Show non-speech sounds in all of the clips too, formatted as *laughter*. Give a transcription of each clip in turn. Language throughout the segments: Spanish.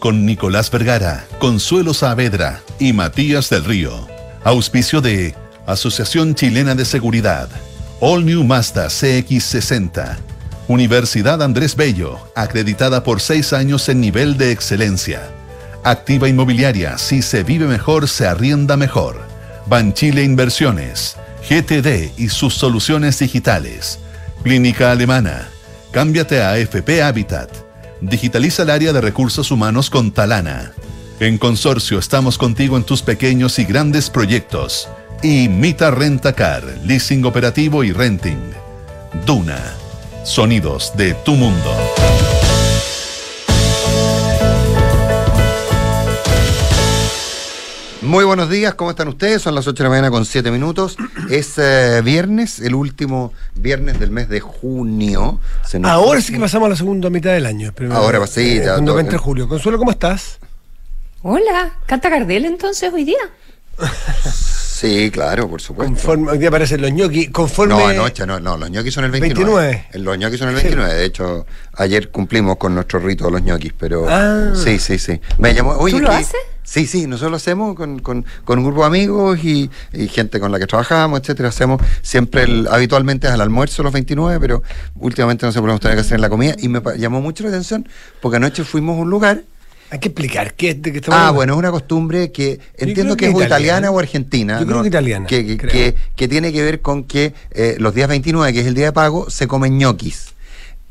con Nicolás Vergara, Consuelo Saavedra y Matías del Río. Auspicio de Asociación Chilena de Seguridad, All New Mazda CX60, Universidad Andrés Bello, acreditada por seis años en nivel de excelencia. Activa Inmobiliaria, si se vive mejor, se arrienda mejor. Banchile Inversiones, GTD y sus soluciones digitales. Clínica Alemana. Cámbiate a FP Habitat. Digitaliza el área de recursos humanos con Talana. En Consorcio estamos contigo en tus pequeños y grandes proyectos. Y Mita Renta Car, leasing operativo y renting. Duna. Sonidos de tu mundo. Muy buenos días, ¿cómo están ustedes? Son las 8 de la mañana con 7 minutos. *clears throat* Es eh, viernes, el último viernes del mes de junio. Se nos Ahora sí que pasamos a la segunda mitad del año. Ahora sí, ya. Cuando entra julio. Consuelo, ¿cómo estás? Hola, ¿canta Gardel entonces hoy día? Sí, claro, por supuesto. Conforme, hoy día aparecen los ñoquis. Conforme... No, anoche no, no, los ñoquis son el 29. 29. Los ñoquis son el 29. De hecho, ayer cumplimos con nuestro rito de los ñoquis, pero. Ah. Sí, sí, sí. Me llamó, Oye, ¿Tú lo haces? Sí, sí, nosotros lo hacemos con, con, con un grupo de amigos y, y, gente con la que trabajamos, etcétera. Hacemos siempre, el, habitualmente es al almuerzo los 29, pero últimamente no se podemos tener que hacer en la comida. Y me llamó mucho la atención porque anoche fuimos a un lugar hay que explicar qué es de que Ah, bueno, es una costumbre que entiendo que, es italiana, o argentina. Yo creo que italiana. Que, que, que, tiene que ver con que eh, los días 29, que es el día de pago, se comen ñoquis.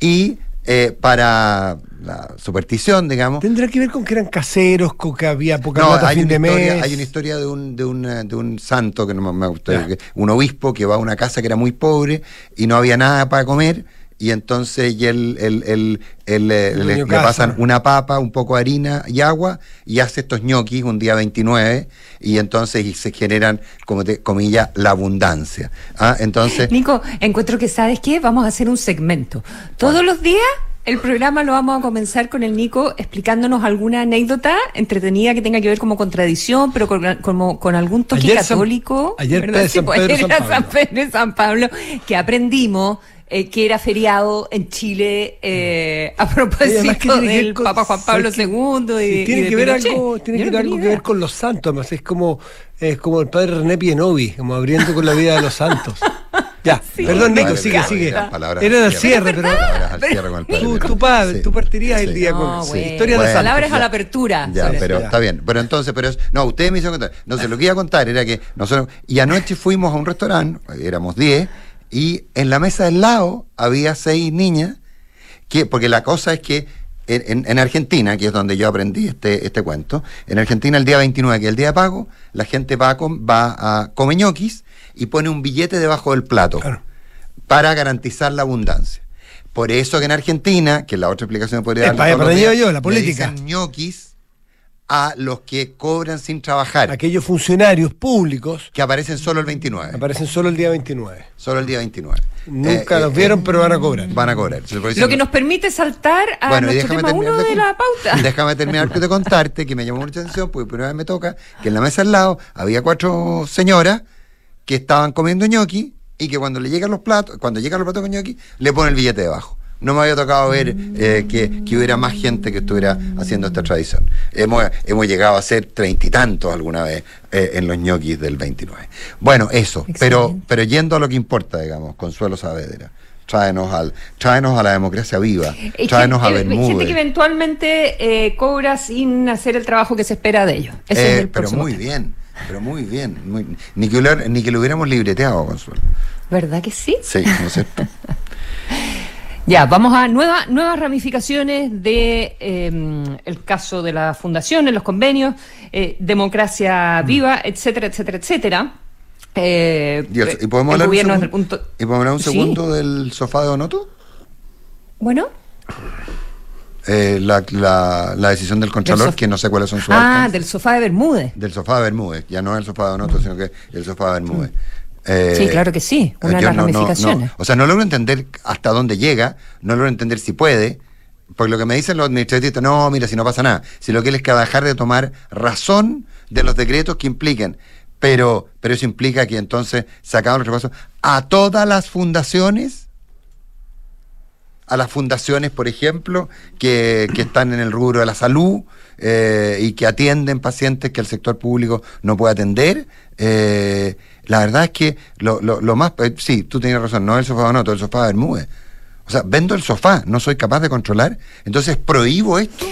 Y eh, para la superstición, digamos. ¿Tendrá que ver con que eran caseros, con que había poca no, hay fin de mes? Hay una historia de un, de, un, de un santo, que no me gusta, un obispo que va a una casa que era muy pobre y no había nada para comer y entonces y él, le, pasan una papa, un poco de harina y agua y hace estos ñoquis un día 29 y entonces y se generan, como te comillas, la abundancia. ¿ah? Entonces, Nico, encuentro que sabes qué, vamos a hacer un segmento. Todos los días el programa lo vamos a comenzar con el Nico explicándonos alguna anécdota entretenida que tenga que ver como con tradición, pero con, como, con algún toque católico. ayer, San Pedro, San Pedro San Pablo, que aprendimos eh, que era feriado en Chile eh, a propósito del Papa Juan Pablo II. Y, tiene que ver algo, tiene que ver algo que ver con los santos, además es como, es como el padre René Pienovi, como abriendo con la vida de los santos. *laughs* Ya, *laughs* perdón, Nico, sigue, sigue. Era el cierre, pero. Tú, tu, padre, tú partirías el día con sí. historia de palabras a la apertura. Ya, pero está bien. Pero entonces, pero no, ustedes me hicieron contar. No sé, lo que iba a contar era que nosotros. Y anoche fuimos a un restaurante, éramos 10 y en la mesa del lado había seis niñas, que, porque la cosa es que en, Argentina, que es donde yo aprendí este, este cuento, en Argentina el día 29, que es el día de pago, la gente va a, va a comer ñoquis y pone un billete debajo del plato para garantizar la abundancia. Por eso que en Argentina, que la otra explicación podría dar... Para, yo, la política. ñoquis a los que cobran sin trabajar. Aquellos funcionarios públicos. Que aparecen solo el 29. Aparecen solo el día 29. Solo el día 29. Nunca eh, los vieron, pero van a cobrar. Van a cobrar. Lo que nos permite saltar a nuestro tema uno de, la pauta. *laughs* Déjame terminar de contarte, que me llamó mucha atención, porque primera vez me toca, que en la mesa al lado había cuatro señoras que estaban comiendo ñoqui y que cuando le llegan los platos, cuando llegan los platos con ñoqui, le ponen el billete debajo no me había tocado ver eh, que, hubiera más gente que estuviera haciendo esta tradición. Hemos, hemos llegado a ser treinta y tantos alguna vez eh, en los ñoquis del 29. Bueno, eso, pero, pero yendo a lo que importa, digamos, Consuelo Saavedra. Tráenos, al, tráenos a la democracia viva, tráenos a Bermúdez. Gente que eventualmente eh, cobra sin hacer el trabajo que se espera de ellos. pero muy bien, pero muy bien. ni, que lo, ni que lo hubiéramos libreteado, Consuelo. ¿Verdad que sí? Sí, ¿no es cierto? *laughs* Ya, vamos a nuevas nuevas ramificaciones de em, el caso de la fundación, en los convenios, eh, democracia mm. viva, etcétera, etcétera, etcétera. Eh, ¿y, podemos hablar un, segundo del sofá de Onoto? Bueno. Eh, la, la, decisión del Contralor, que no sé cuáles son sus Ah, del sofá de Bermúdez. Del sofá de Bermúdez, ya no el sofá de Onoto, sino que el sofá de Bermúdez. Mm. Eh, sí, claro que sí, una de las ramificaciones. O sea, no logro entender hasta dónde llega, no logro entender si puede, porque lo que me dicen los administrativos, no, mira, si no pasa nada, si lo que es que dejar de tomar razón de los decretos que impliquen, pero, pero eso implica que entonces sacamos los repasos a todas las fundaciones a las fundaciones, por ejemplo, que, están en el rubro de la salud eh, y que atienden pacientes que el sector público no puede atender. Eh, la verdad es que lo, lo, más... Eh, sí, tú tienes razón, no el sofá no, todo el sofá Bermúdez. O sea, vendo el sofá, no soy capaz de controlar, entonces prohíbo esto.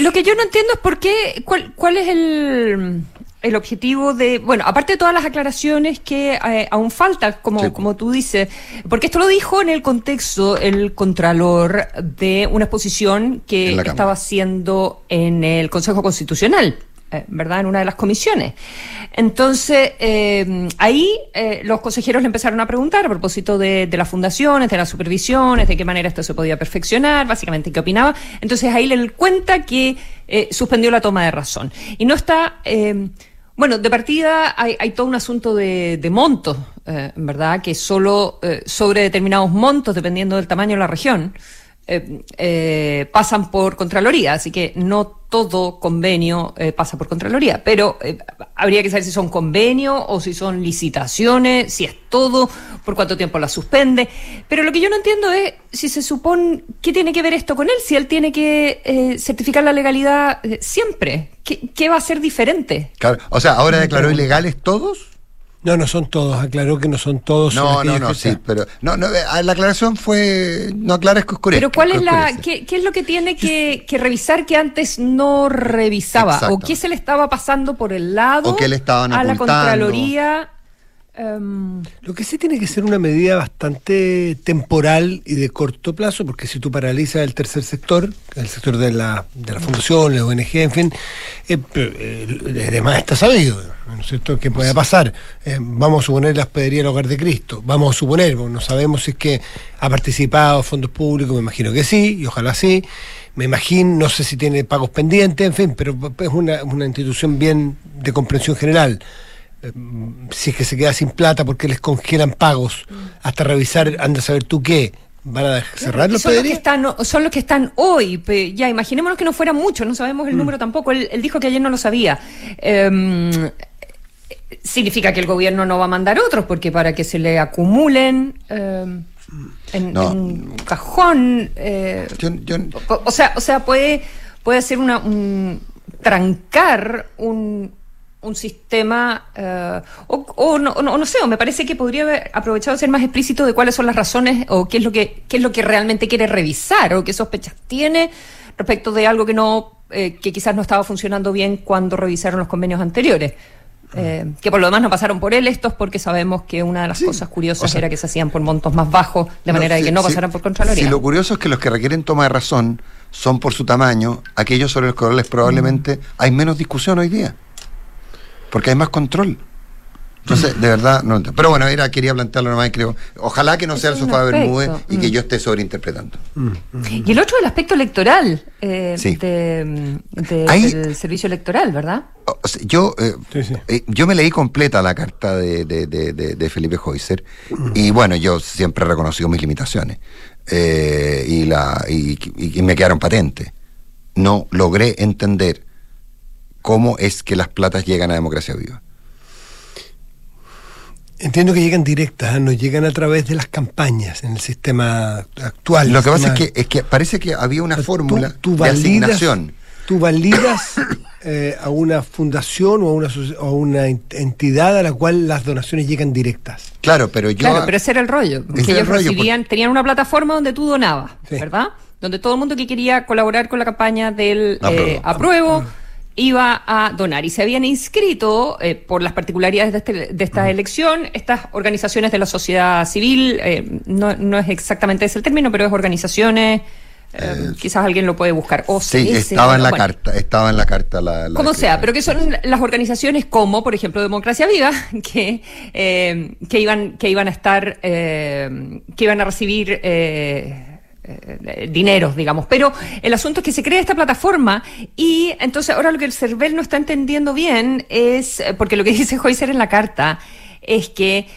Lo que yo no entiendo es por qué, cuál, cuál es el el objetivo de, bueno, aparte de todas las aclaraciones que eh, aún faltan, como, como tú dices, porque esto lo dijo en el contexto el Contralor de una exposición que estaba haciendo en el Consejo Constitucional. Eh, ¿verdad? En una de las comisiones. Entonces, eh, ahí los consejeros le empezaron a preguntar a propósito de, las fundaciones, de las supervisiones, de qué manera esto se podía perfeccionar, básicamente qué opinaba. Entonces, ahí le cuenta que suspendió la toma de razón. Y no está bueno, de partida hay, todo un asunto de, montos, eh, ¿verdad? Que solo eh, sobre determinados montos, dependiendo del tamaño de la región, eh, pasan por Contraloría. Así que no todo convenio pasa por Contraloría. Pero habría que saber si son convenios o si son licitaciones, si es todo, por cuánto tiempo la suspende. Pero lo que yo no entiendo es si se supone, ¿qué tiene que ver esto con él? Si él tiene que certificar la legalidad siempre. ¿Qué, va a ser diferente? o sea, ¿ahora declaró ilegales todos? No, no son todos, aclaró que no son todos. No, no, no, sí, pero no, no, eh, la aclaración fue, no aclara es que Pero ¿cuál es la, qué, qué, es lo que tiene que, que, revisar que antes no revisaba? ¿O qué se le estaba pasando por el lado ¿O qué le estaban a la Contraloría? Em, Lo que sí tiene que ser una medida bastante temporal y de corto plazo, porque si tú paralizas el tercer sector, el sector de la, de la fundación, la ONG, en fin, eh, eh, además está sabido, ¿no es cierto?, que puede pasar. Eh, vamos a suponer la hospedería del Hogar de Cristo, vamos a suponer, no sabemos si es que ha participado fondos públicos, me imagino que sí, y ojalá sí. Me imagino, no sé si tiene pagos pendientes, en fin, pero es una, una institución bien de comprensión general. Eh, si es que se queda sin plata porque les congelan pagos, hasta revisar, anda a saber tú qué, ¿Van a cerrar los son los, que están, son los que están hoy. Ya, imaginémonos que no fueran muchos, no sabemos el mm. número tampoco. Él, dijo que ayer no lo sabía. Em, significa que el gobierno no va a mandar otros, porque para que se le acumulen em, en, un cajón. Eh, o, sea, o sea, puede, puede hacer una. Un, trancar un, un sistema, eh, o, no, no, sé, o me parece que podría haber aprovechado ser más explícito de cuáles son las razones o qué es lo que, qué es lo que realmente quiere revisar o qué sospechas tiene respecto de algo que no, eh, que quizás no estaba funcionando bien cuando revisaron los convenios anteriores. Eh, que por lo demás no pasaron por él estos porque sabemos que una de las cosas curiosas era que se hacían por montos más bajos, de manera de que no pasaran por Contraloría. Si lo curioso es que los que requieren toma de razón son por su tamaño, aquellos sobre los cuales probablemente hay menos discusión hoy día porque hay más control. Entonces, de verdad, no entiendo. Pero bueno, era, quería plantearlo nomás, creo. Ojalá que no sea el sofá de Bermúdez y que mm. yo esté sobreinterpretando. Mm. Y el otro, el aspecto electoral eh, del servicio electoral, ¿verdad? yo, eh, eh, yo me leí completa la carta de, Felipe Heuser mm. y bueno, yo siempre he reconocido mis limitaciones y, la, y me quedaron patentes. No logré entender cómo es que las platas llegan a democracia viva. Entiendo que llegan directas, ¿eh? no llegan a través de las campañas en el sistema actual. Lo que pasa es que, es que parece que había una fórmula de asignación. Tú validas *coughs* eh, a una fundación o a una, una, entidad a la cual las donaciones llegan directas. Claro, pero yo. Claro, pero ese era el rollo. Que ellos recibían, tenían una plataforma donde tú donabas, ¿verdad? Donde todo el mundo que quería colaborar con la campaña del apruebo eh, iba a donar. Y se habían inscrito eh, por las particularidades de, este, de esta elección estas organizaciones de la sociedad civil eh, no, no, es exactamente ese el término pero es organizaciones eh, quizás alguien lo puede buscar. O sí estaba en la carta estaba en la carta la, como sea pero que son las organizaciones como por ejemplo Democracia Viva *laughs* que que iban que iban a estar que iban a recibir eh, dineros, digamos. Pero el asunto es que se crea esta plataforma y entonces ahora lo que el CERVEL no está entendiendo bien es, eh, porque lo que *laughs* dice Joycer en la carta es que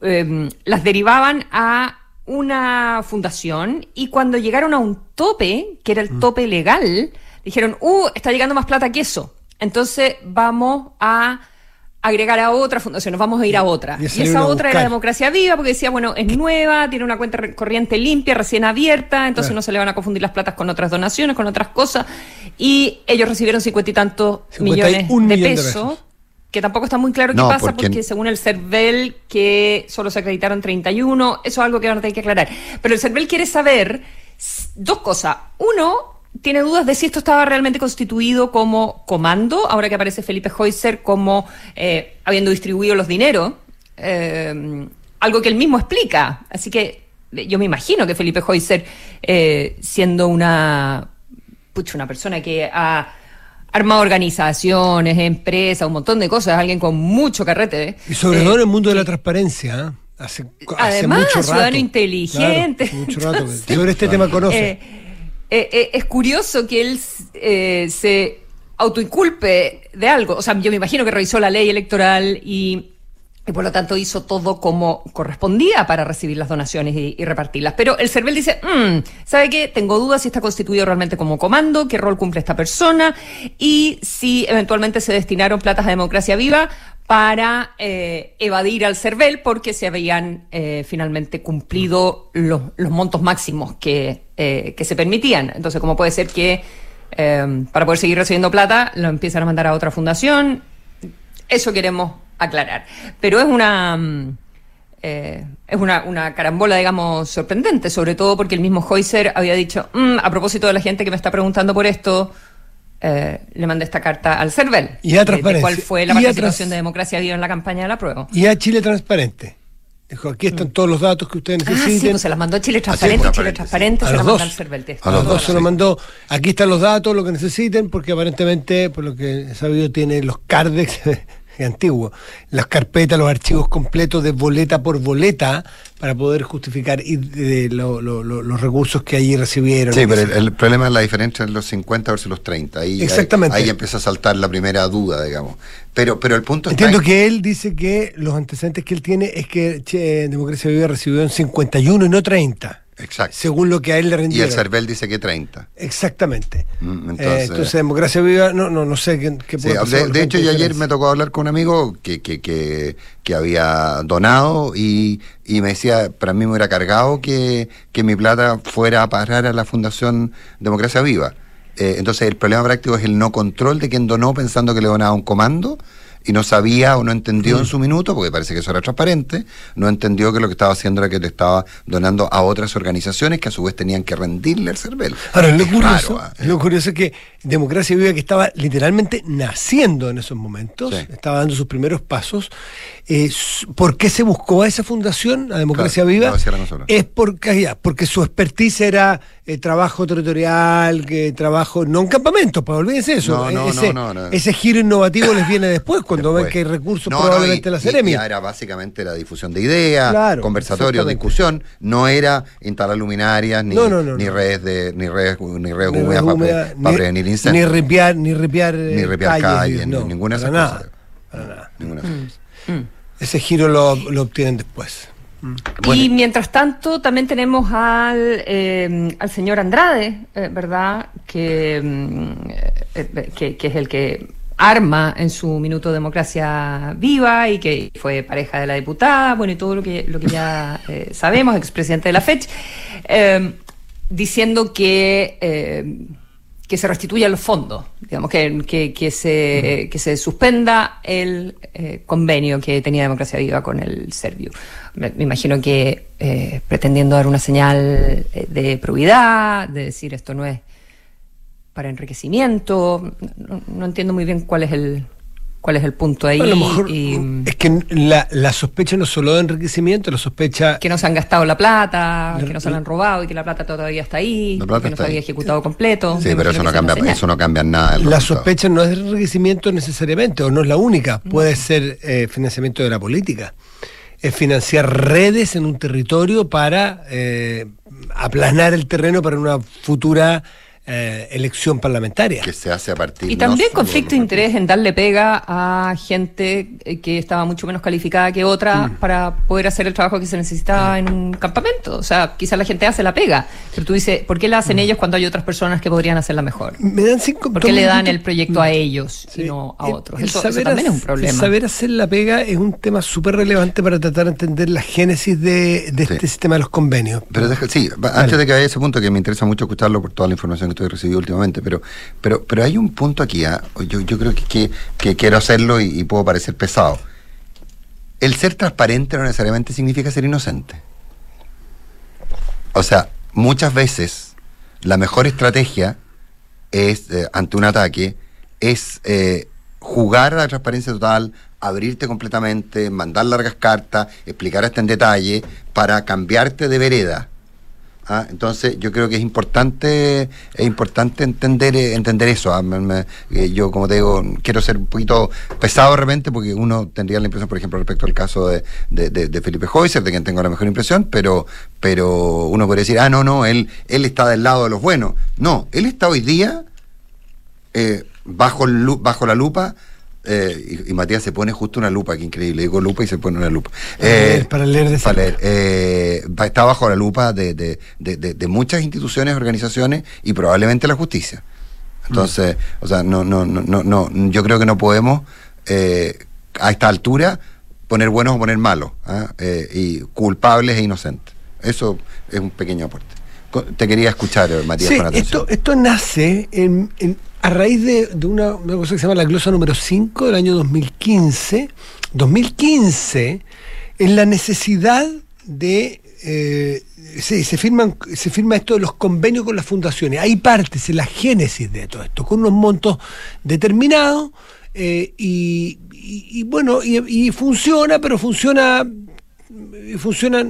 em, las derivaban a una fundación y cuando llegaron a un tope, que era el mm. tope legal, dijeron, uh, está llegando más plata que eso. Entonces vamos a agregar a otra fundación, nos vamos a ir a otra. Y, esa otra era Democracia Viva, porque decía, bueno, es nueva, tiene una cuenta corriente limpia, recién abierta, entonces no se le van a confundir las platas con otras donaciones, con otras cosas. Y ellos recibieron cincuenta y tantos millones de pesos. que tampoco está muy claro qué pasa, porque... según el CERVEL, que solo se acreditaron 31, eso es algo que van a tener que aclarar. Pero el CERVEL quiere saber dos cosas. Uno, tiene dudas de si esto estaba realmente constituido como comando, ahora que aparece Felipe Heuser como eh, habiendo distribuido los dineros, eh, algo que él mismo explica. Así que yo me imagino que Felipe Heuser, eh, siendo una, pucha, una persona que ha armado organizaciones, empresas, un montón de cosas, alguien con mucho carrete. Y sobre todo en el mundo de la transparencia. Hace, Además, mucho rato. ciudadano inteligente. mucho rato. *laughs* sobre este tema conoce. Eh, eh, es curioso que él eh, se autoinculpe de algo. O sea, yo me imagino que revisó la ley electoral y, por lo tanto hizo todo como correspondía para recibir las donaciones y, repartirlas. Pero el CERVEL dice, mm, ¿sabe qué? Tengo dudas si está constituido realmente como comando, qué rol cumple esta persona y si eventualmente se destinaron platas a democracia viva para eh, evadir al CERVEL porque se habían eh, finalmente cumplido los, montos máximos que, eh, que, se permitían. Entonces, ¿cómo puede ser que para poder seguir recibiendo plata lo empiezan a mandar a otra fundación? Eso queremos aclarar. Pero es una... Mm, es una, una, carambola, digamos, sorprendente, sobre todo porque el mismo Heuser había dicho, mm, a propósito de la gente que me está preguntando por esto, eh, le mandé esta carta al CERVEL. Y a Transparencia. cuál fue la participación de Democracia Viva en la campaña de la prueba. Y a Chile Transparente. Dijo, aquí están mm. todos los datos que ustedes necesiten. Ah, sí, pues se las mandó a Chile Transparente, Chile Transparente se las mandó al CERVEL. A los dos se lo mandó, aquí están los datos, lo que necesiten, porque aparentemente, por lo que he sabido, tiene los CARDEX *laughs* antiguo, las carpetas, los archivos completos de boleta por boleta para poder justificar y de, los recursos que allí recibieron. Sí, pero el, problema es la diferencia entre los 50 versus los 30. Ahí, Exactamente. Ahí, empieza a saltar la primera duda, digamos. Pero, pero el punto Entiendo que él dice que los antecedentes que él tiene es que Democracia Viva recibió en 51 y no 30. Exacto. Según lo que a él le rendieron. Y el CERVEL dice que 30. Exactamente. Mm, eh, entonces, Democracia Viva, no, no, no sé qué, qué sí, de, de, hecho, yo ayer me tocó hablar con un amigo que, que, que, que había donado y, y, me decía, para mí me hubiera cargado que, que mi plata fuera a parar a la Fundación Democracia Viva. Eh, entonces, el problema práctico es el no control de quien donó pensando que le donaba un comando y no sabía o no entendió en mm. su minuto, porque parece que eso era transparente, no entendió que lo que estaba haciendo era que te estaba donando a otras organizaciones que a su vez tenían que rendirle el CERVEL. Ahora, lo curioso, ¿ah? lo curioso es que Democracia Viva, que estaba literalmente naciendo en esos momentos, estaba dando sus primeros pasos, eh, ¿por qué se buscó a esa fundación, a Democracia Viva? es porque, porque su expertise era eh, trabajo territorial, que trabajo, no en campamentos, para pues, olvídense eso. ese, ese, giro innovativo les viene después, cuando ven que hay recursos probablemente la Ceremia. era básicamente la difusión de ideas, conversatorio, discusión, no era instalar luminarias, ni, ni redes de, ni redes, ni redes húmedas para, prevenir incendios. Ni ripiar, ni ripiar, ni ripiar calles, ninguna de esas cosas. Para nada. Ninguna de esas cosas. Mm. Ese giro lo, lo obtienen después. Mm. Y mientras tanto también tenemos al, eh, al señor Andrade, eh, ¿verdad? Que, mm, eh, que, que, es el que arma en su minuto Democracia Viva y que fue pareja de la diputada, bueno, y todo lo que, lo que ya sabemos, expresidente de la FECH, diciendo que que se restituyan los fondos, digamos, que, que, se, que se suspenda el eh, convenio que tenía Democracia Viva con el Servio. Me, imagino que eh, pretendiendo dar una señal eh, de probidad, de decir esto no es para enriquecimiento, no entiendo muy bien cuál es el, cuál es el punto ahí. es que la, sospecha no solo de enriquecimiento, la sospecha... Que no se han gastado la plata, que no se la han robado y que la plata todavía está ahí, que no se había ejecutado completo. Sí, pero eso no, cambia, eso no cambia nada. La sospecha no es de enriquecimiento necesariamente, o no es la única, puede ser eh, financiamiento de la política. Es financiar redes en un territorio para eh, aplanar el terreno para una futura eh, elección parlamentaria. Que se hace a partir Y también conflicto de interés en darle pega a gente eh, que estaba mucho menos calificada que otra mm. para poder hacer el trabajo que se necesitaba en un campamento. O sea, quizás la gente hace la pega, pero tú dices, ¿por qué la hacen mm. ellos cuando hay otras personas que podrían hacerla mejor? Me dan cinco, ¿Por qué le dan el proyecto a ellos y no a otros? eso, también es un problema. saber hacer la pega es un tema súper relevante para tratar de entender la génesis de, este sistema de los convenios. Pero sí, antes de que vaya a ese punto, que me interesa mucho escucharlo por toda la información que estoy recibido últimamente, pero, pero, pero hay un punto aquí, ¿ah? yo, yo creo que, que, quiero hacerlo y, puedo parecer pesado. El ser transparente no necesariamente significa ser inocente. O sea, muchas veces la mejor estrategia es, eh, ante un ataque, es eh, jugar a la transparencia total, abrirte completamente, mandar largas cartas, explicar hasta en detalle, para cambiarte de vereda. ¿Ah? Entonces yo creo que es importante, es importante entender, eh, entender eso. ¿ah? Eh, yo, como te digo, quiero ser un poquito pesado de repente, porque uno tendría la impresión, por ejemplo, respecto al caso de, de, Felipe Hoyser, de quien tengo la mejor impresión, pero, pero uno podría decir, ah, no, no, él, él está del lado de los buenos. No, él está hoy día eh, bajo, bajo la lupa eh, y, Matías se pone justo una lupa, que increíble. Digo lupa y se pone una lupa. Eh, para leer de Para leer. Eh, está bajo la lupa de, de, de, muchas instituciones, organizaciones y probablemente la justicia. Entonces, o sea, no, no, no, no, yo creo que no podemos a esta altura poner buenos o poner malos, ¿ah? y culpables e inocentes. Eso es un pequeño aporte. Te quería escuchar, Matías, con atención. Esto, esto nace en, en a raíz de, una, cosa que se llama la glosa número 5 del año 2015, 2015, en la necesidad de... Eh, se, firman, se firma esto de los convenios con las fundaciones. Hay partes en la génesis de todo esto, con unos montos determinados eh, y, bueno, y, funciona, pero funciona funciona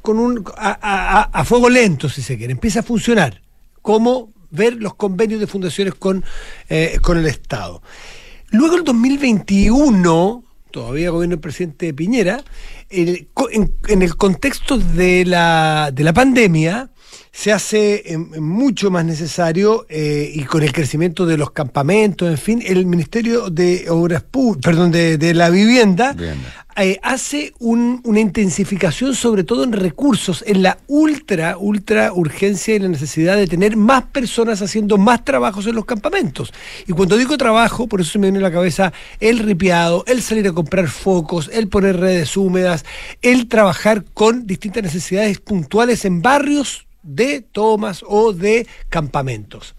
con un a, a, fuego lento, si se quiere. Empieza a funcionar como ver los convenios de fundaciones con, eh, con el Estado. Luego el 2021, todavía gobierno del presidente Piñera, en, el contexto de la, de la pandemia, se hace mucho más necesario eh, y con el crecimiento de los campamentos, en fin, el Ministerio de Obras perdón, de, la Vivienda, eh, hace una intensificación sobre todo en recursos, en la ultra, ultra urgencia y la necesidad de tener más personas haciendo más trabajos en los campamentos. Y cuando digo trabajo, por eso se me viene a la cabeza el ripiado, el salir a comprar focos, el poner redes húmedas, el trabajar con distintas necesidades puntuales en barrios de tomas o de campamentos.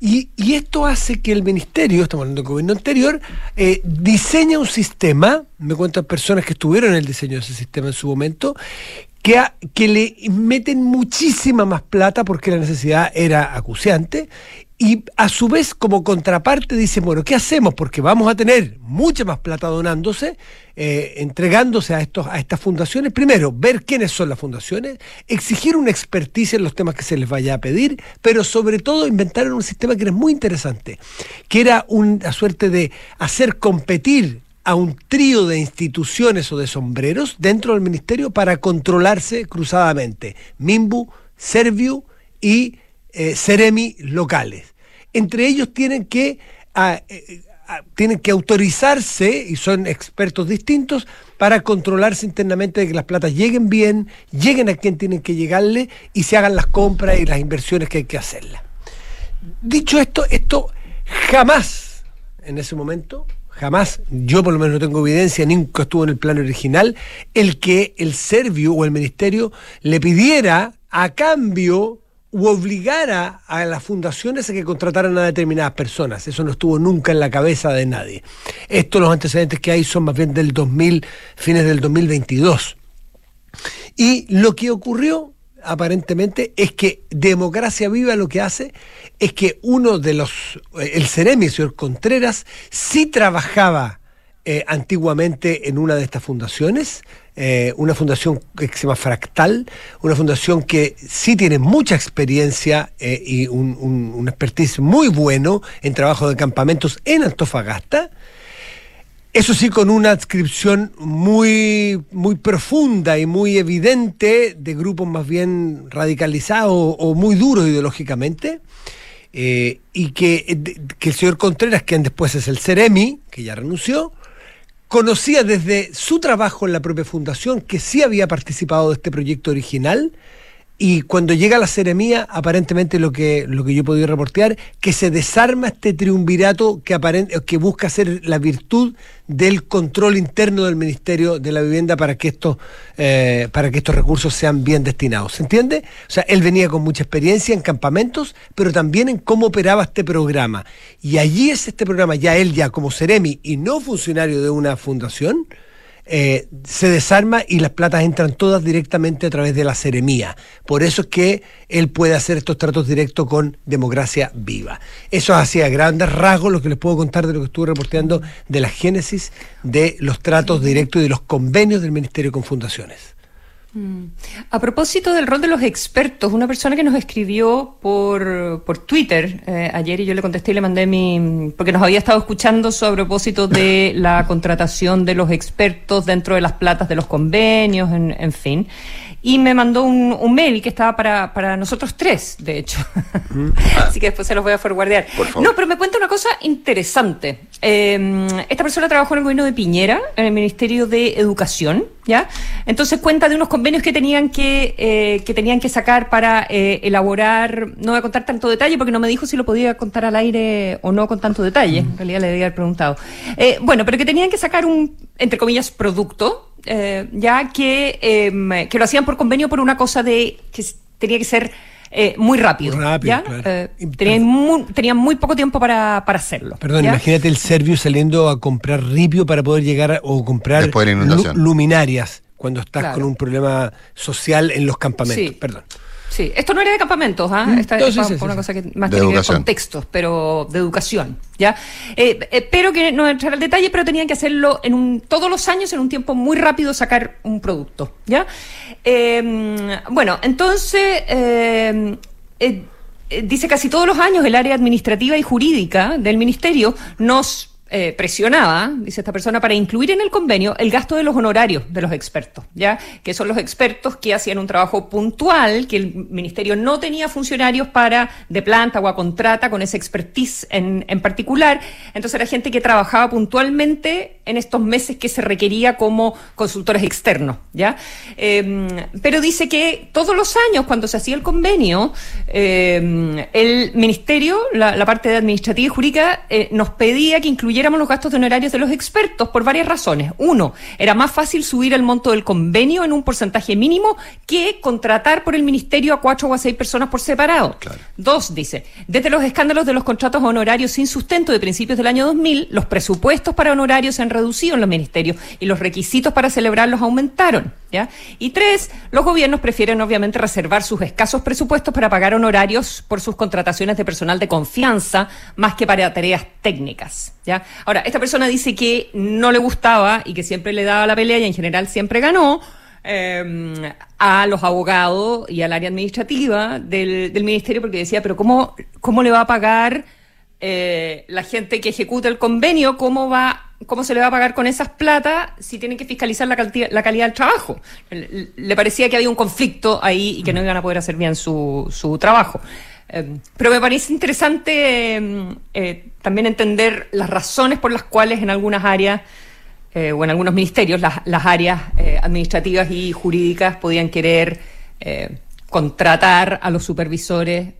Y, esto hace que el ministerio, estamos hablando del gobierno anterior, eh, diseña un sistema, me cuentan personas que estuvieron en el diseño de ese sistema en su momento, que, que le meten muchísima más plata porque la necesidad era acuciante y a su vez, como contraparte, dice, bueno, ¿qué hacemos? Porque vamos a tener mucha más plata donándose, eh, entregándose a, estos, a estas fundaciones. Primero, ver quiénes son las fundaciones, exigir una experticia en los temas que se les vaya a pedir, pero sobre todo inventar un sistema que era muy interesante, que era una suerte de hacer competir a un trío de instituciones o de sombreros dentro del ministerio para controlarse cruzadamente. Mimbu, Serviu y eh, Ceremi locales. Entre ellos tienen que, ah, eh, ah, tienen que autorizarse, y son expertos distintos, para controlarse internamente de que las platas lleguen bien, lleguen a quien tienen que llegarle y se hagan las compras y las inversiones que hay que hacerlas. Dicho esto, esto jamás en ese momento jamás, yo por lo menos no tengo evidencia, nunca estuvo en el plan original, el que el Servio o el Ministerio le pidiera a cambio u obligara a las fundaciones a que contrataran a determinadas personas. Eso no estuvo nunca en la cabeza de nadie. Estos los antecedentes que hay son más bien del 2000, fines del 2022. Y lo que ocurrió aparentemente es que Democracia Viva lo que hace es que uno de los, el Ceremi, el señor Contreras, sí trabajaba eh, antiguamente en una de estas fundaciones, eh, una fundación que se llama Fractal, una fundación que sí tiene mucha experiencia eh, y un, expertise muy bueno en trabajo de campamentos en Antofagasta. Eso sí, con una adscripción muy, muy profunda y muy evidente de grupos más bien radicalizados o muy duros ideológicamente. eh, y que, que el señor Contreras, quien después es el Ceremi, que ya renunció, conocía desde su trabajo en la propia fundación que sí había participado de este proyecto original y cuando llega la seremía, aparentemente lo que, lo que yo he podido reportear, que se desarma este triunvirato que, que busca ser la virtud del control interno del Ministerio de la Vivienda para que estos, eh, para que estos recursos sean bien destinados. ¿Se entiende? O sea, él venía con mucha experiencia en campamentos, pero también en cómo operaba este programa. Y allí es este programa, ya él ya como Seremi y no funcionario de una fundación, eh, se desarma y las platas entran todas directamente a través de la seremía. Por eso es que él puede hacer estos tratos directos con democracia viva. Eso hacía grandes rasgos lo que les puedo contar de lo que estuve reporteando de la génesis de los tratos directos y de los convenios del Ministerio con fundaciones. Mm. A propósito del rol de los expertos, una persona que nos escribió por, por Twitter eh, ayer y yo le contesté y le mandé mi... porque nos había estado escuchando sobre a propósito de *coughs* la contratación de los expertos dentro de las platas de los convenios, en, en fin y me mandó un, un mail que estaba para, para, nosotros tres, de hecho. Mm. *laughs* Así que después se los voy a forwardear. No, pero me cuenta una cosa interesante. Eh, esta persona trabajó en el gobierno de Piñera, en el Ministerio de Educación, ¿ya? Entonces cuenta de unos convenios que tenían que, eh, que tenían que sacar para eh, elaborar, no voy a contar tanto detalle porque no me dijo si lo podía contar al aire o no con tanto detalle, en realidad le debía haber preguntado. Eh, bueno, pero que tenían que sacar un, entre comillas, producto, eh, ya que, em, que lo hacían por convenio por una cosa de que tenía que ser eh, muy rápido. ¿ya? Eh, tenían, muy, poco tiempo para, para hacerlo. Perdón, imagínate el serbio saliendo a comprar ripio para poder llegar o comprar luminarias cuando estás con un problema social en los campamentos. Perdón. Sí, esto no era de campamentos, ¿ah? Esta es una cosa que más tiene que ver con textos, pero de educación, ¿ya? Eh, eh, pero que no entrar al detalle, pero tenían que hacerlo en un, todos los años, en un tiempo muy rápido, sacar un producto, ¿ya? Em, bueno, entonces, em, eh, dice casi todos los años el área administrativa y jurídica del ministerio nos eh, presionaba, dice esta persona, para incluir en el convenio el gasto de los honorarios de los expertos, ¿ya? Que son los expertos que hacían un trabajo puntual, que el ministerio no tenía funcionarios para, de planta o a contrata con esa expertise en, en particular. Entonces era gente que trabajaba puntualmente en estos meses que se requería como consultores externos, ¿ya? Em, pero dice que todos los años, cuando se hacía el convenio, em, el ministerio, la, la, parte de administrativa y jurídica, eh, nos pedía que incluyera los gastos de honorarios de los expertos por varias razones. Uno, era más fácil subir el monto del convenio en un porcentaje mínimo que contratar por el ministerio a cuatro o a seis personas por separado. Dos, dice, desde los escándalos de los contratos honorarios sin sustento de principios del año 2000, los presupuestos para honorarios se han reducido en los ministerios y los requisitos para celebrarlos aumentaron. ¿ya? Y tres, los gobiernos prefieren obviamente reservar sus escasos presupuestos para pagar honorarios por sus contrataciones de personal de confianza más que para tareas técnicas. ¿ya? Ahora, esta persona dice que no le gustaba y que siempre le daba la pelea y en general siempre ganó. Em, a los abogados y al área administrativa del, ministerio porque decía, pero ¿cómo, cómo le va a pagar eh, la gente que ejecuta el convenio, cómo va, cómo se le va a pagar con esas plata si tienen que fiscalizar la, la calidad del trabajo. Le, parecía que había un conflicto ahí y que no iban a poder hacer bien su, su trabajo. Eh, pero me parece interesante eh, también entender las razones por las cuales en algunas áreas o en algunos ministerios las, las áreas administrativas y jurídicas podían querer contratar a los supervisores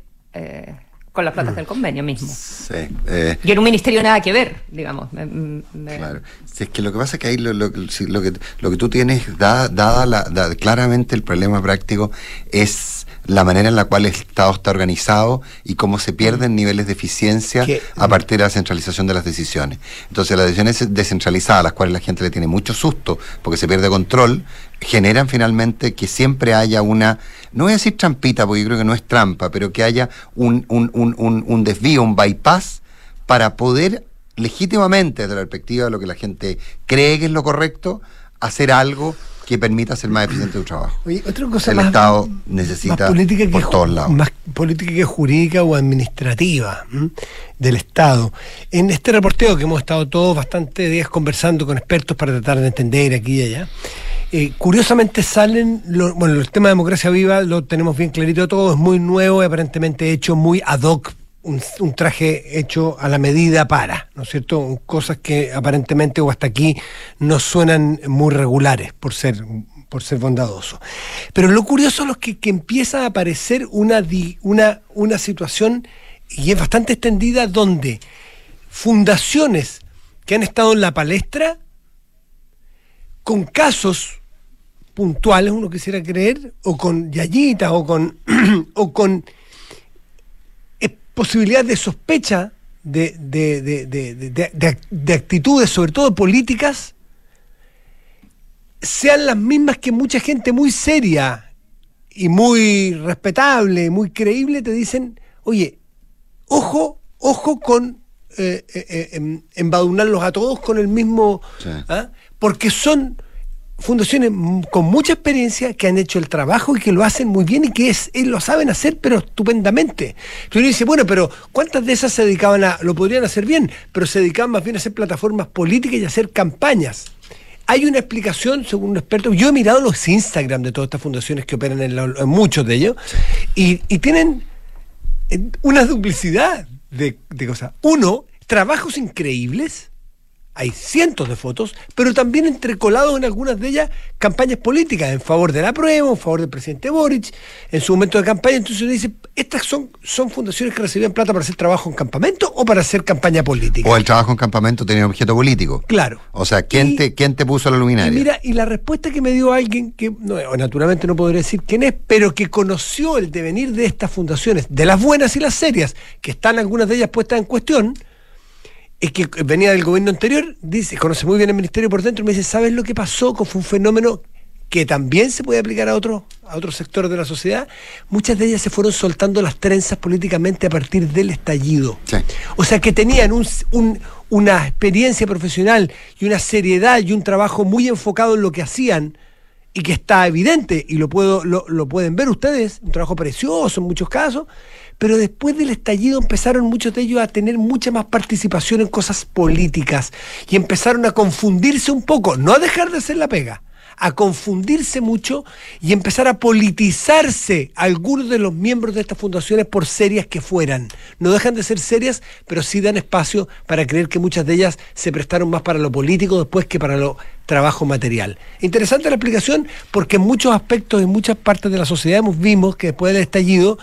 con las platas mm. del convenio mismo. Sí. Eh, y en un ministerio nada que ver, digamos. Claro. es que lo que pasa es que ahí lo, lo, lo que, lo que tú tienes, dada, dada la, claramente el problema práctico, es la manera en la cual el Estado está organizado y cómo se pierden niveles de eficiencia a partir de la centralización de las decisiones. Entonces, las decisiones descentralizadas, a las cuales la gente le tiene mucho susto porque se pierde control, generan finalmente que siempre haya una no voy a decir trampita, porque yo creo que no es trampa, pero que haya un, un, un, un desvío, un bypass, para poder legítimamente, desde la perspectiva de lo que la gente cree que es lo correcto, hacer algo que permita ser más eficiente tu trabajo. Oye, otra cosa El Estado necesita política por todos lados. Más política que jurídica o administrativa del Estado. En este reporteo que hemos estado todos bastante días conversando con expertos para tratar de entender aquí y allá, eh, curiosamente salen, bueno, el tema de democracia viva lo tenemos bien clarito todo, es muy nuevo y aparentemente hecho muy ad hoc un, traje hecho a la medida para, ¿no es cierto? Cosas que aparentemente o hasta aquí no suenan muy regulares por ser, por ser bondadoso. Pero lo curioso es que, que empieza a aparecer una, una, una situación, y es bastante extendida, donde fundaciones que han estado en la palestra, con casos puntuales, uno quisiera creer, o con yayitas, o con, *clears throat* o con posibilidad de sospecha de, de, actitudes, sobre todo políticas, sean las mismas que mucha gente muy seria y muy respetable, muy creíble, te dicen, oye, ojo, ojo con eh, eh, eh em, embadurnarlos a todos con el mismo... ¿ah? Porque son fundaciones con mucha experiencia que han hecho el trabajo y que lo hacen muy bien y que es, lo saben hacer pero estupendamente. Tú dices, bueno, pero ¿cuántas de esas se dedicaban a, lo podrían hacer bien, pero se dedicaban más bien a hacer plataformas políticas y a hacer campañas? Hay una explicación, según un experto, yo he mirado los Instagram de todas estas fundaciones que operan en, muchos de ellos y, tienen eh, una duplicidad de cosas. Uno, trabajos increíbles hay cientos de fotos, pero también entrecolados en algunas de ellas campañas políticas en favor de la prueba, en favor del presidente Boric, en su momento de campaña. Entonces uno dice, ¿estas son, son fundaciones que recibían plata para hacer trabajo en campamento o para hacer campaña política? O el trabajo en campamento tenía objeto político. Claro. O sea, ¿quién, te, ¿quién te puso la luminaria? Y mira, y la respuesta que me dio alguien que, no, naturalmente no podría decir quién es, pero que conoció el devenir de estas fundaciones, de las buenas y las serias, que están algunas de ellas puestas en cuestión, es que venía del gobierno anterior, dice, conoce muy bien el ministerio por dentro, me dice, ¿sabes lo que pasó? Fue un fenómeno que también se puede aplicar a otros a otros sectores de la sociedad, muchas de ellas se fueron soltando las trenzas políticamente a partir del estallido. O sea que tenían una experiencia profesional y una seriedad y un trabajo muy enfocado en lo que hacían y que está evidente y lo, puedo, lo, lo pueden ver ustedes, un trabajo precioso en muchos casos, pero después del estallido empezaron muchos de ellos a tener mucha más participación en cosas políticas y empezaron a confundirse un poco, no a dejar de hacer la pega, a confundirse mucho y empezar a politizarse algunos de los miembros de estas fundaciones por serias que fueran. No dejan de ser serias, pero sí dan espacio para creer que muchas de ellas se prestaron más para lo político después que para lo trabajo material. Interesante la explicación porque en muchos aspectos, en muchas partes de la sociedad hemos vimos que después del estallido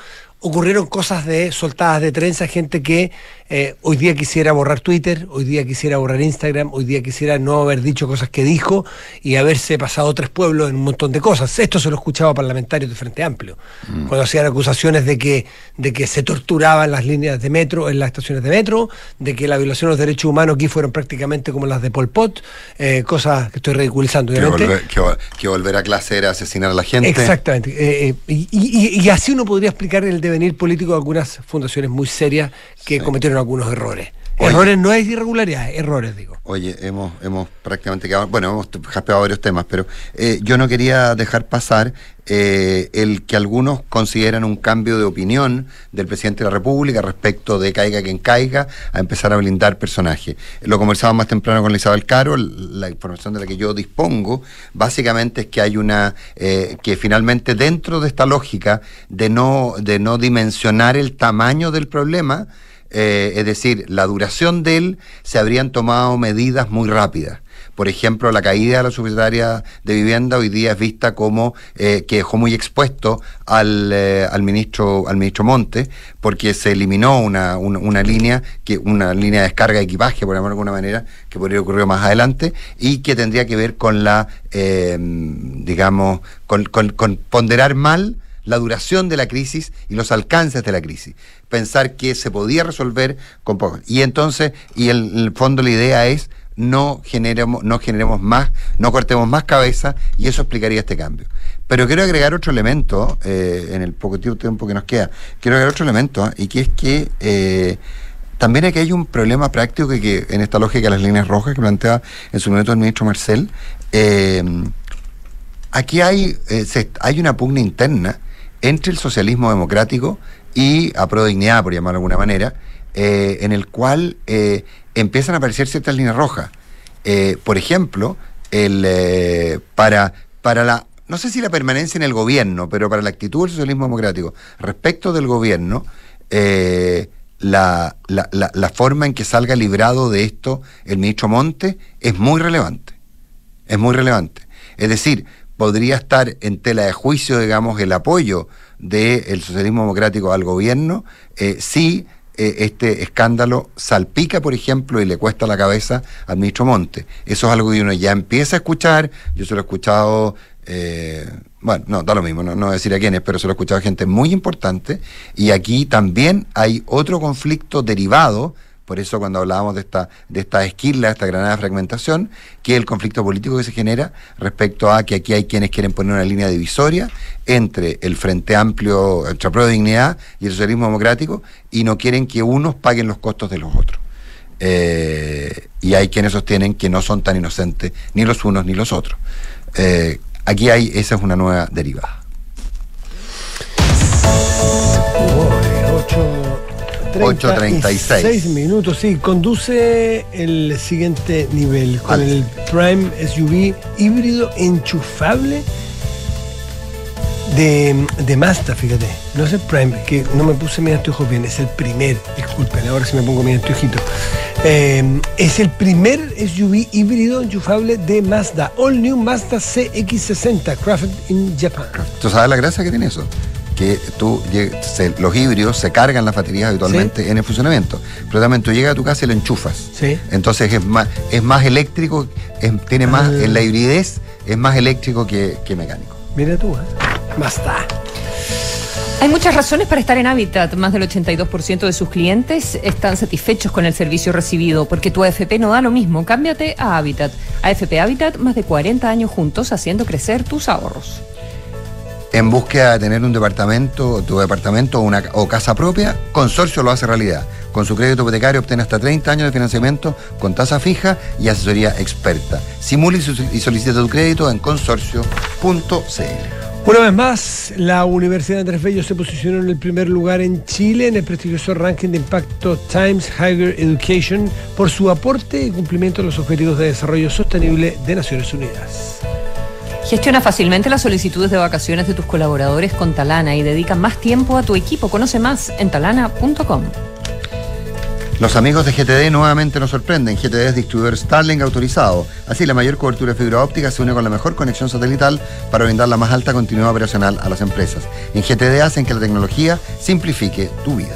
ocurrieron cosas de soltadas de trenza, gente que eh, hoy día quisiera borrar Twitter, hoy día quisiera borrar Instagram, hoy día quisiera no haber dicho cosas que dijo y haberse pasado tres pueblos en un montón de cosas. Esto se lo escuchaba a parlamentarios de Frente Amplio, mm. cuando hacían acusaciones de que, de que se torturaban las líneas de metro, en las estaciones de metro, de que la violación de los derechos humanos aquí fueron prácticamente como las de Pol Pot, eh, cosas que estoy ridiculizando. Que volver, a clase era asesinar a la gente. Exactamente. Eh, y, así uno podría explicar el devenir político de algunas fundaciones muy serias que cometieron algunos errores. errores no es irregularidad, errores, digo. Oye, hemos, hemos prácticamente quedado, bueno, hemos jaspeado varios temas, pero eh, yo no quería dejar pasar eh, el que algunos consideran un cambio de opinión del presidente de la República respecto de caiga quien caiga, a empezar a blindar personajes. Lo conversaba más temprano con Isabel Caro, la información de la que yo dispongo, básicamente es que hay una, eh, que finalmente dentro de esta lógica de no, de no dimensionar el tamaño del problema, eh, es decir, la duración de él, se habrían tomado medidas muy rápidas. Por ejemplo, la caída de la subsecretaria de Vivienda hoy día es vista como eh, que dejó muy expuesto al, eh, al, ministro al ministro Monte, porque se eliminó una, una, línea, que, una línea de descarga de equipaje, por llamarlo de alguna manera, que podría ocurrir más adelante, y que tendría que ver con la, digamos, con, con ponderar mal la duración de la crisis y los alcances de la crisis. Pensar que se podía resolver con poco. Y entonces, y en el fondo la idea es no generemos, no generemos más, no cortemos más cabeza y eso explicaría este cambio. Pero quiero agregar otro elemento eh, en el poco tiempo que nos queda. Quiero agregar otro elemento y que es que eh, también aquí hay un problema práctico que, en esta lógica de las líneas rojas que plantea en su momento el ministro Marcel, eh, aquí hay, hay una pugna interna entre el socialismo democrático y a pro dignidad, por llamarlo de alguna manera, eh, en el cual eh, empiezan a aparecer ciertas líneas rojas. Eh, por ejemplo, el, para, para la, no sé si la permanencia en el gobierno, pero para la actitud del socialismo democrático respecto del gobierno, la, la, forma en que salga librado de esto el ministro Monte es muy relevante. Es muy relevante. Es decir, podría estar en tela de juicio, digamos, el apoyo del socialismo democrático al gobierno eh, si eh, este escándalo salpica, por ejemplo, y le cuesta la cabeza al ministro Monte. Eso es algo que uno ya empieza a escuchar. Yo se lo he escuchado eh, bueno, no, da lo mismo, no, no voy a decir a quiénes, pero se lo he escuchado a gente muy importante. Y aquí también hay otro conflicto derivado, por eso cuando hablábamos de esta, de esta esquila, esta granada de fragmentación, que el conflicto político que se genera respecto a que aquí hay quienes quieren poner una línea divisoria entre el Frente Amplio, el Trapro de Dignidad y el socialismo democrático, y no quieren que unos paguen los costos de los otros. Eh, y hay quienes sostienen que no son tan inocentes ni los unos ni los otros. Eh, Aquí hay, esa es una nueva derivada. 8.36 minutos, sí, conduce el siguiente nivel con el Prime SUV híbrido enchufable de, de Mazda, fíjate. No es el Prime, que no me puse mis anteojos bien, es el primer, disculpen, ahora sí me pongo mi anteojito. Eh, es el primer SUV híbrido enchufable de Mazda, All New Mazda CX60, crafted in Japan. ¿Tú sabes la gracia que tiene eso? Que tú, los híbridos se cargan las baterías habitualmente en el funcionamiento, pero también tú llegas a tu casa y lo enchufas. ¿Sí? Entonces es más, es más eléctrico, tiene más, ah. en la hibridez es más eléctrico que, que mecánico. Mira tú, ¿eh? Mazda. Hay muchas razones para estar en Habitat. Más del 82% de sus clientes están satisfechos con el servicio recibido, porque tu AFP no da lo mismo. Cámbiate a Habitat. AFP Habitat, más de 40 años juntos haciendo crecer tus ahorros. En búsqueda de tener un departamento, tu departamento o, una, o casa propia, Consorcio lo hace realidad. Con su crédito hipotecario obtiene hasta 30 años de financiamiento con tasa fija y asesoría experta. Simula y solicita tu crédito en consorcio.cl. Una vez más, la Universidad de Andrés Bello se posicionó en el primer lugar en Chile en el prestigioso ranking de impacto Times Higher Education por su aporte y cumplimiento de los objetivos de desarrollo sostenible de Naciones Unidas. Gestiona fácilmente las solicitudes de vacaciones de tus colaboradores con Talana y dedica más tiempo a tu equipo. Conoce más en talana.com. Los amigos de GTD nuevamente nos sorprenden. GTD es distribuidor Starlink autorizado. Así, la mayor cobertura de fibra óptica se une con la mejor conexión satelital para brindar la más alta continuidad operacional a las empresas. En GTD hacen que la tecnología simplifique tu vida.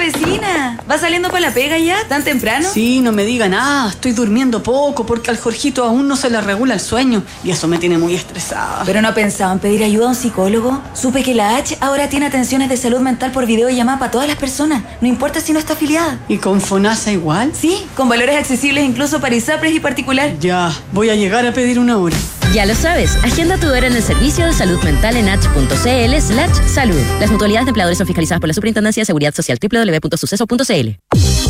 Vecina, ¿va saliendo para la pega ya? ¿Tan temprano? Sí, no me diga nada, estoy durmiendo poco porque al Jorgito aún no se le regula el sueño y eso me tiene muy estresada. ¿Pero no pensaba en pedir ayuda a un psicólogo? Supe que la H ahora tiene atenciones de salud mental por videollamada para todas las personas, no importa si no está afiliada. ¿Y con FONASA igual? Sí, con valores accesibles incluso para ISAPRES y particular. Ya, voy a llegar a pedir una hora. Ya lo sabes, agenda tu hora en el servicio de salud mental en h.cl slash salud. Las mutualidades de empleadores son fiscalizadas por la Superintendencia de Seguridad Social www.suceso.cl.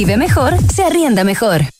vive mejor, se arrienda mejor.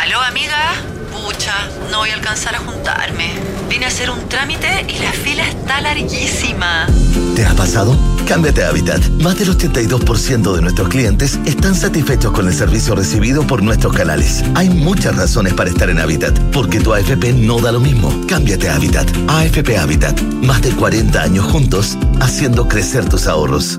¿Aló, amiga? Pucha, no voy a alcanzar a juntarme. Vine a hacer un trámite y la fila está larguísima. ¿Te ha pasado? Cámbiate a Habitat. Más del 82% de nuestros clientes están satisfechos con el servicio recibido por nuestros canales. Hay muchas razones para estar en Habitat, porque tu AFP no da lo mismo. Cámbiate a Habitat. AFP Habitat. Más de 40 años juntos, haciendo crecer tus ahorros.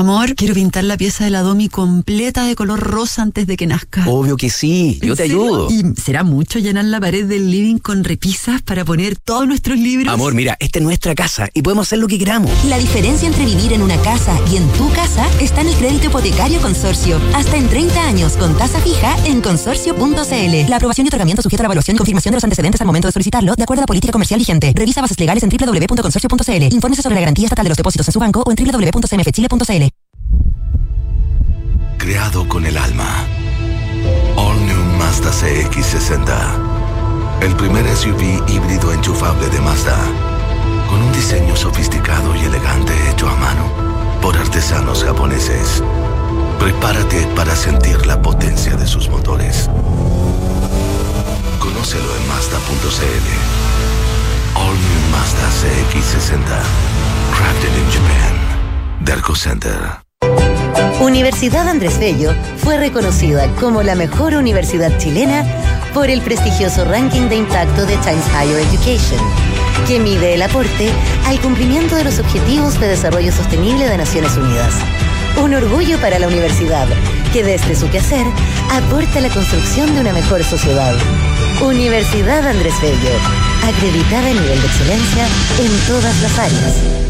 Amor, quiero pintar la pieza de la Domi completa de color rosa antes de que nazca. Obvio que sí, yo te ayudo. ¿Y será mucho llenar la pared del living con repisas para poner todos nuestros libros? Amor, mira, esta es nuestra casa y podemos hacer lo que queramos. La diferencia entre vivir en una casa y en tu casa está en el crédito hipotecario consorcio. Hasta en 30 años con tasa fija en consorcio.cl. La aprobación y otorgamiento sujeta a la evaluación y confirmación de los antecedentes al momento de solicitarlo, de acuerdo a la política comercial vigente. Revisa bases legales en www.consorcio.cl. Infórmese sobre la garantía estatal de los depósitos en su banco o en www.cmfchile.cl. Creado con el alma. All New Mazda CX60. El primer SUV híbrido enchufable de Mazda. Con un diseño sofisticado y elegante hecho a mano por artesanos japoneses. Prepárate para sentir la potencia de sus motores. Conócelo en Mazda.cl. All New Mazda CX60. Crafted in Japan. Darko Center. Universidad Andrés Bello fue reconocida como la mejor universidad chilena por el prestigioso ranking de impacto de Times Higher Education, que mide el aporte al cumplimiento de los Objetivos de Desarrollo Sostenible de Naciones Unidas. Un orgullo para la universidad, que desde su quehacer aporta a la construcción de una mejor sociedad. Universidad Andrés Bello, acreditada a nivel de excelencia en todas las áreas.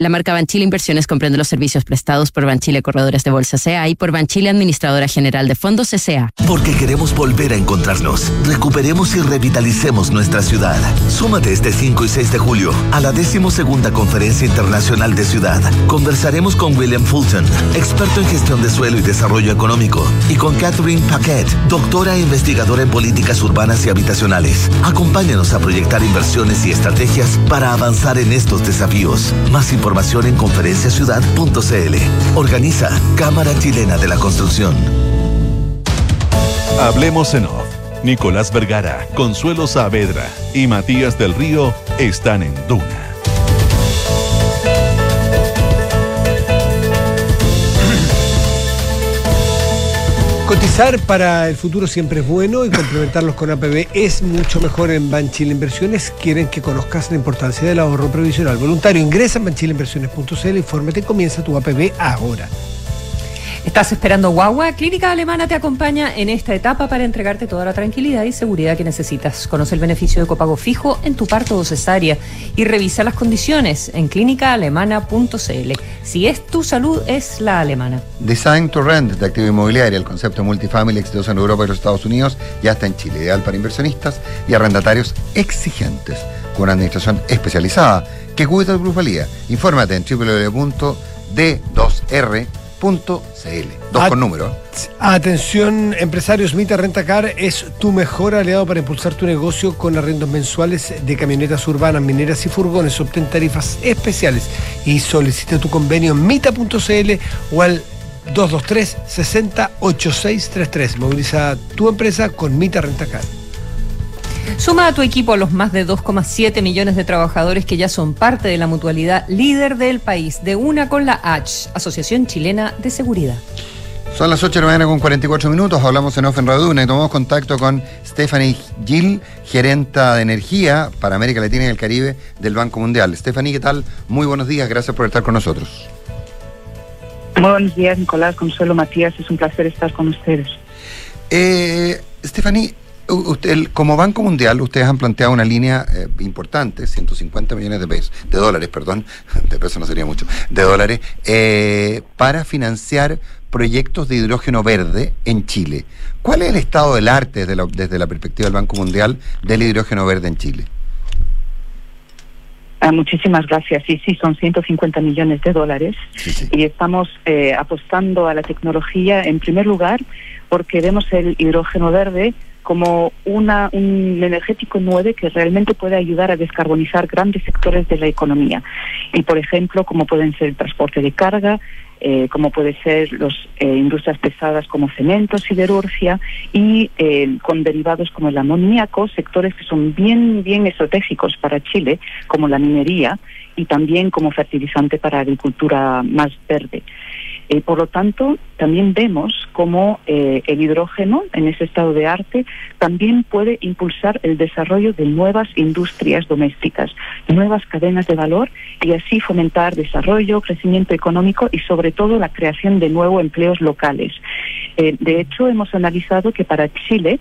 La marca Banchile Inversiones comprende los servicios prestados por Banchile Corredores de Bolsa CA y por Banchile Administradora General de Fondos CA. Porque queremos volver a encontrarnos. Recuperemos y revitalicemos nuestra ciudad. Súmate este 5 y 6 de julio a la decimosegunda Conferencia Internacional de Ciudad. Conversaremos con William Fulton, experto en gestión de suelo y desarrollo económico, y con Catherine Paquette, doctora e investigadora en políticas urbanas y habitacionales. Acompáñanos a proyectar inversiones y estrategias para avanzar en estos desafíos. Más información en conferenciaciudad.cl. Organiza Cámara Chilena de la Construcción. Hablemos en off. Nicolás Vergara, Consuelo Saavedra y Matías del Río están en Duna. Cotizar para el futuro siempre es bueno y complementarlos con APB es mucho mejor en Banchile Inversiones. Quieren que conozcas la importancia del ahorro previsional voluntario. Ingresa en banchileinversiones.cl, infórmate y comienza tu APB ahora. ¿Estás esperando guagua? Clínica Alemana te acompaña en esta etapa para entregarte toda la tranquilidad y seguridad que necesitas. Conoce el beneficio de copago fijo en tu parto o cesárea y revisa las condiciones en clínicaalemana.cl. Si es tu salud, es la alemana. Design to Rent de Activo Inmobiliaria, el concepto multifamily exitoso en Europa y los Estados Unidos, ya está en Chile, ideal para inversionistas y arrendatarios exigentes, con una administración especializada que cuida tu plusvalía. Infórmate en www.d2r CL. Dos con número. Atención, empresarios, Mita Rentacar es tu mejor aliado para impulsar tu negocio con arrendos mensuales de camionetas urbanas, mineras y furgones. Obtén tarifas especiales y solicita tu convenio en mita.cl o al 223 60 8633. Moviliza tu empresa con Mita Rentacar. Suma a tu equipo a los más de 2,7 millones de trabajadores que ya son parte de la mutualidad líder del país, de una con la H, Asociación Chilena de Seguridad. Son las 8 de la mañana con 44 minutos, hablamos en Off en Raduna y tomamos contacto con Stephanie Gill, gerenta de energía para América Latina y el Caribe del Banco Mundial. Stephanie, ¿qué tal? Muy buenos días, gracias por estar con nosotros. Muy buenos días, Nicolás, Consuelo, Matías, es un placer estar con ustedes. Eh, Stephanie, Usted, como Banco Mundial, ustedes han planteado una línea eh, importante, 150 millones de pesos, de dólares, perdón, *laughs* de pesos no sería mucho, de dólares, eh, para financiar proyectos de hidrógeno verde en Chile. ¿Cuál es el estado del arte desde la, desde la perspectiva del Banco Mundial del hidrógeno verde en Chile? Ah, muchísimas gracias. Sí, sí, son 150 millones de dólares y estamos eh, apostando a la tecnología en primer lugar porque vemos el hidrógeno verde como una, un energético nuevo que realmente puede ayudar a descarbonizar grandes sectores de la economía. Y, por ejemplo, como pueden ser el transporte de carga, eh, como puede ser las eh, industrias pesadas como cemento, siderurgia y eh, con derivados como el amoníaco, sectores que son bien, bien estratégicos para Chile, como la minería y también como fertilizante para agricultura más verde. Eh, por lo tanto, también vemos cómo eh, el hidrógeno, en ese estado de arte, también puede impulsar el desarrollo de nuevas industrias domésticas, nuevas cadenas de valor y así fomentar desarrollo, crecimiento económico y sobre todo la creación de nuevos empleos locales. Eh, de hecho, hemos analizado que para Chile,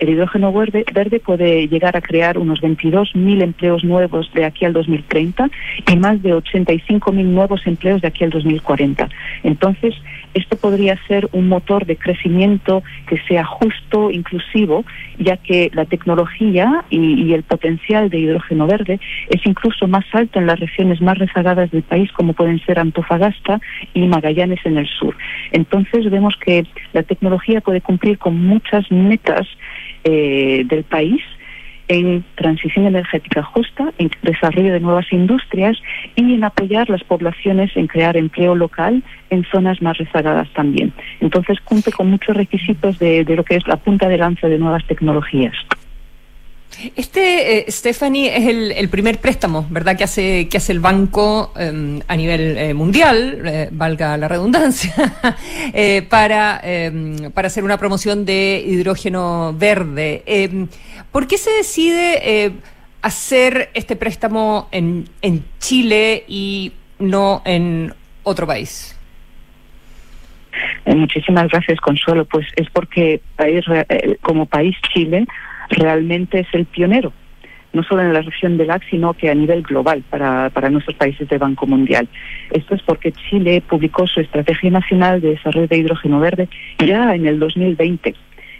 el hidrógeno verde, puede llegar a crear unos 22.000 empleos nuevos de aquí al 2030 y más de 85.000 nuevos empleos de aquí al 2040. Entonces, esto podría ser un motor de crecimiento que sea justo, inclusivo, ya que la tecnología y, y el potencial de hidrógeno verde es incluso más alto en las regiones más rezagadas del país, como pueden ser Antofagasta y Magallanes en el sur. Entonces, vemos que la tecnología puede cumplir con muchas metas eh, del país en transición energética justa, en desarrollo de nuevas industrias y en apoyar las poblaciones en crear empleo local en zonas más rezagadas también. Entonces cumple con muchos requisitos de lo que es la punta de lanza de nuevas tecnologías. Este, eh, Stephanie, es el, primer préstamo, ¿verdad?, que hace, que hace el banco em, a nivel eh, mundial, eh, valga la redundancia, *laughs* para, em, para hacer una promoción de hidrógeno verde. Em, ¿Por qué se decide hacer este préstamo en, en Chile y no en otro país? Muchísimas gracias, Consuelo. Pues es porque país, como país Chile realmente es el pionero, no solo en la región del LAC, sino que a nivel global para, para nuestros países de Banco Mundial. Esto es porque Chile publicó su Estrategia Nacional de Desarrollo de Hidrógeno Verde ya en el 2020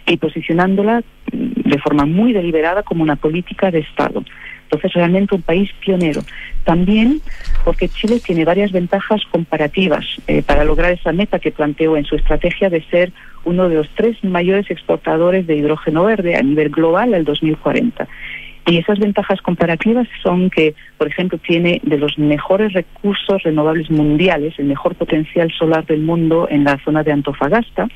y posicionándola de forma muy deliberada como una política de Estado. Entonces, realmente un país pionero. También porque Chile tiene varias ventajas comparativas eh, para lograr esa meta que planteó en su estrategia de ser uno de los tres mayores exportadores de hidrógeno verde a nivel global al 2040. Y esas ventajas comparativas son que, por ejemplo, tiene de los mejores recursos renovables mundiales, el mejor potencial solar del mundo en la zona de Antofagasta.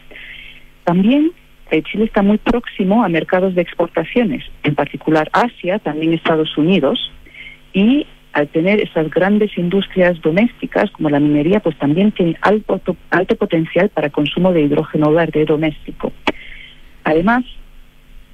También eh, Chile está muy próximo a mercados de exportaciones, en particular Asia, también Estados Unidos, y al tener esas grandes industrias domésticas como la minería, pues también tiene alto, alto potencial para consumo de hidrógeno verde doméstico. Además,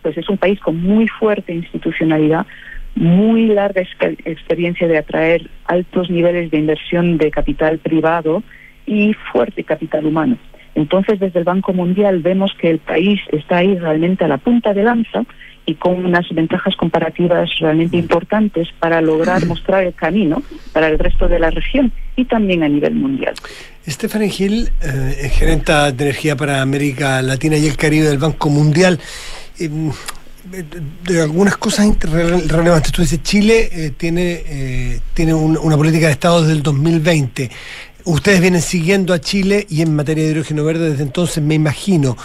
pues es un país con muy fuerte institucionalidad, muy larga experiencia de atraer altos niveles de inversión de capital privado y fuerte capital humano. Entonces, desde el Banco Mundial vemos que el país está ahí realmente a la punta de lanza y con unas ventajas comparativas realmente importantes para lograr mostrar el camino para el resto de la región y también a nivel mundial. Stephanie Gil, eh, gerenta de energía para América Latina y el Caribe del Banco Mundial. Em, de algunas cosas relevantes. Tú dices, Chile eh, tiene, eh, tiene una política de Estado desde el 2020. Ustedes vienen siguiendo a Chile y en materia de hidrógeno verde desde entonces, me imagino.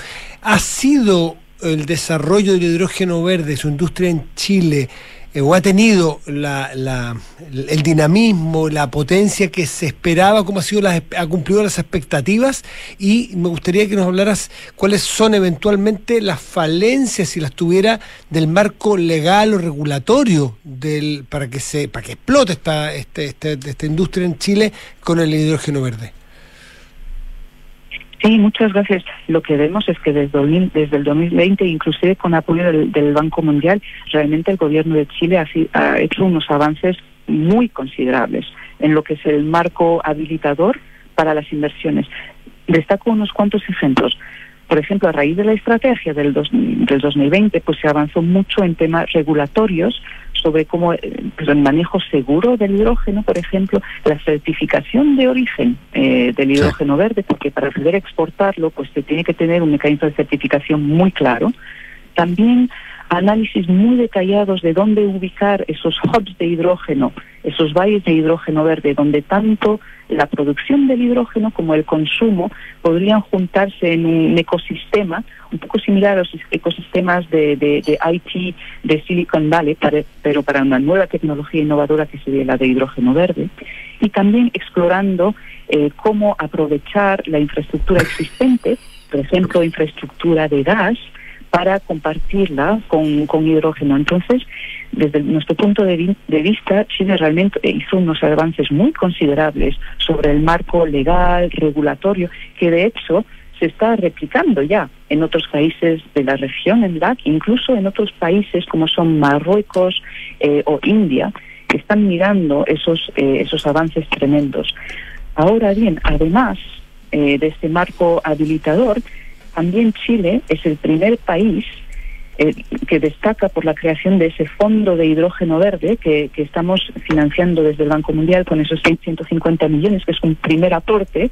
¿Ha sido el desarrollo del hidrógeno verde, su industria en Chile, eh, o ha tenido la, el dinamismo, la potencia que se esperaba, cómo ha sido las, ha cumplido las expectativas y me gustaría que nos hablaras cuáles son eventualmente las falencias si las tuviera del marco legal o regulatorio del para que se para que explote esta, este, este, esta industria en Chile con el hidrógeno verde. Sí, muchas gracias. Lo que vemos es que desde, desde el 2020, inclusive con apoyo del, Banco Mundial, realmente el gobierno de Chile ha, ha hecho unos avances muy considerables en lo que es el marco habilitador para las inversiones. Destaco unos cuantos ejemplos. Por ejemplo, a raíz de la estrategia del, del 2020, pues se avanzó mucho en temas regulatorios sobre cómo pues, el manejo seguro del hidrógeno, por ejemplo, la certificación de origen eh, del hidrógeno verde, porque para poder exportarlo, pues se tiene que tener un mecanismo de certificación muy claro. También análisis muy detallados de dónde ubicar esos hubs de hidrógeno, esos valles de hidrógeno verde, donde tanto la producción del hidrógeno como el consumo podrían juntarse en un ecosistema un poco similar a los ecosistemas de, de, IT de Silicon Valley, pero para una nueva tecnología innovadora que sería la de hidrógeno verde, y también explorando eh, cómo aprovechar la infraestructura existente, por ejemplo, infraestructura de gas, para compartirla con, con hidrógeno. Entonces, desde nuestro punto de, vista, Chile realmente hizo unos avances muy considerables sobre el marco legal, regulatorio, que de hecho se está replicando ya en otros países de la región, en LAC, incluso en otros países como son Marruecos eh, o India, que están mirando esos, eh, esos avances tremendos. Ahora bien, además eh, de este marco habilitador, también Chile es el primer país eh, que destaca por la creación de ese fondo de hidrógeno verde que, estamos financiando desde el Banco Mundial con esos 150 millones, que es un primer aporte,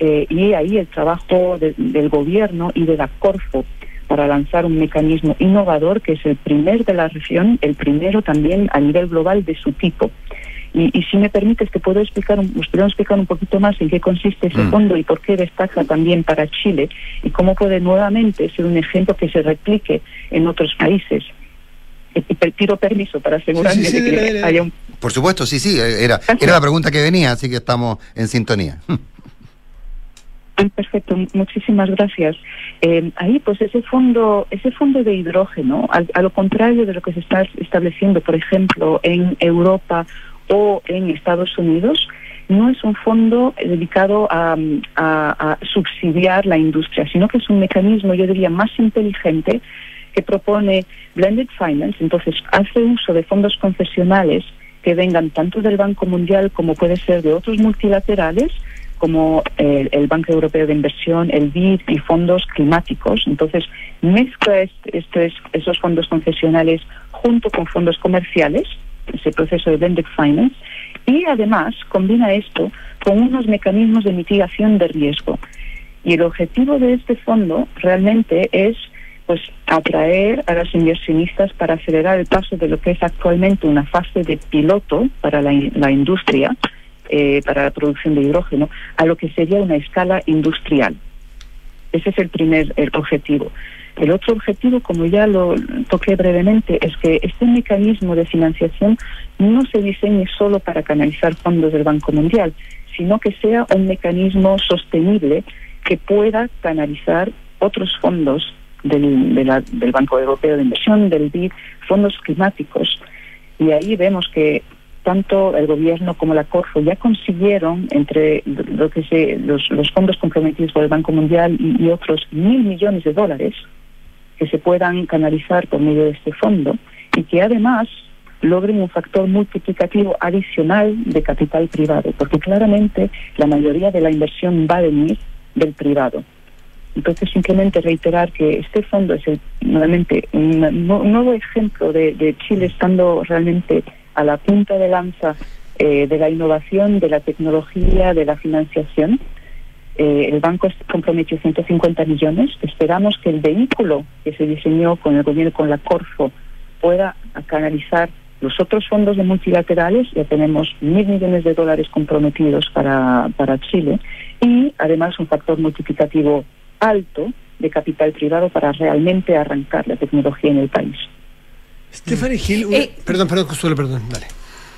eh, y ahí el trabajo del gobierno y de la Corfo para lanzar un mecanismo innovador que es el primer de la región, el primero también a nivel global de su tipo. Y, si me permites, te puedo explicar, os puedo explicar un poquito más en qué consiste ese mm. fondo y por qué destaca también para Chile y cómo puede nuevamente ser un ejemplo que se replique en otros países. Y pido permiso para asegurarme de que haya un... Por supuesto, sí, sí, era, era la pregunta que venía, así que estamos en sintonía. *laughs* Perfecto, muchísimas gracias. Eh, ahí, pues ese fondo, ese fondo de hidrógeno, a, lo contrario de lo que se está estableciendo, por ejemplo, en Europa o en Estados Unidos, no es un fondo dedicado a, subsidiar la industria, sino que es un mecanismo, yo diría, más inteligente que propone blended finance, entonces hace uso de fondos concesionales que vengan tanto del Banco Mundial como puede ser de otros multilaterales, como el, Banco Europeo de Inversión, el BID y fondos climáticos. Entonces, mezcla esos fondos concesionales junto con fondos comerciales ese proceso de blended finance, y además combina esto con unos mecanismos de mitigación de riesgo. Y el objetivo de este fondo realmente es pues atraer a los inversionistas para acelerar el paso de lo que es actualmente una fase de piloto para la, industria, eh, para la producción de hidrógeno, a lo que sería una escala industrial. Ese es el primer objetivo. El otro objetivo, como ya lo toqué brevemente, es que este mecanismo de financiación no se diseñe solo para canalizar fondos del Banco Mundial, sino que sea un mecanismo sostenible que pueda canalizar otros fondos del, Banco Europeo de Inversión, del BID, fondos climáticos. Y ahí vemos que tanto el gobierno como la Corfo ya consiguieron entre lo que se, los, fondos comprometidos por el Banco Mundial y otros mil millones de dólares que se puedan canalizar por medio de este fondo y que además logren un factor multiplicativo adicional de capital privado, porque claramente la mayoría de la inversión va a venir del privado. Entonces, simplemente reiterar que este fondo es el, un, nuevo ejemplo de, Chile estando realmente a la punta de lanza eh, de la innovación, de la tecnología, de la financiación, eh, el banco comprometió 150 millones. Esperamos que el vehículo que se diseñó con el gobierno, con la Corfo, pueda canalizar los otros fondos de multilaterales. Ya tenemos mil millones de dólares comprometidos para, para Chile y además un factor multiplicativo alto de capital privado para realmente arrancar la tecnología en el país. Stephanie Gil, eh, perdón, perdón, Consuelo, perdón, dale.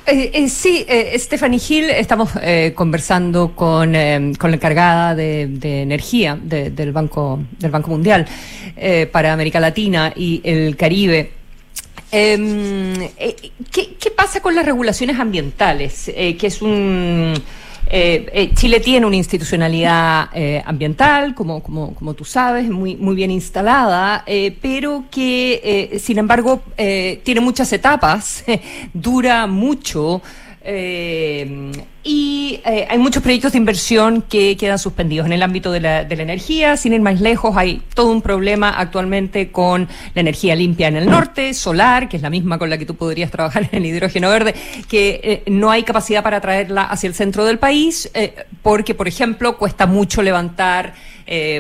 Eh, eh, sí, eh, Stephanie Hill, estamos eh, conversando con, con, la encargada de, energía del, Banco, del Banco Mundial para América Latina y el Caribe. Em, ¿qué, ¿qué, pasa con las regulaciones ambientales? que es un Chile tiene una institucionalidad ambiental, como, como, como tú sabes, muy, muy bien instalada, pero que, sin embargo, tiene muchas etapas, *laughs* dura mucho. Eh, y eh, hay muchos proyectos de inversión que quedan suspendidos en el ámbito de la, de la, energía. Sin ir más lejos, hay todo un problema actualmente con la energía limpia en el norte, solar, que es la misma con la que tú podrías trabajar en el hidrógeno verde, que eh, no hay capacidad para traerla hacia el centro del país, porque, por ejemplo, cuesta mucho levantar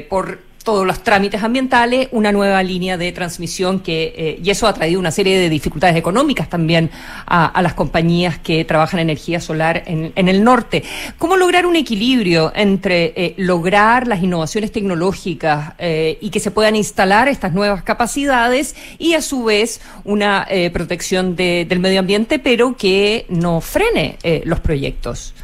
por todos los trámites ambientales, una nueva línea de transmisión que, eh, y eso ha traído una serie de dificultades económicas también a, las compañías que trabajan en energía solar en, el norte. ¿Cómo lograr un equilibrio entre eh, lograr las innovaciones tecnológicas eh, y que se puedan instalar estas nuevas capacidades y a su vez una protección del medio ambiente, pero que no frene los proyectos?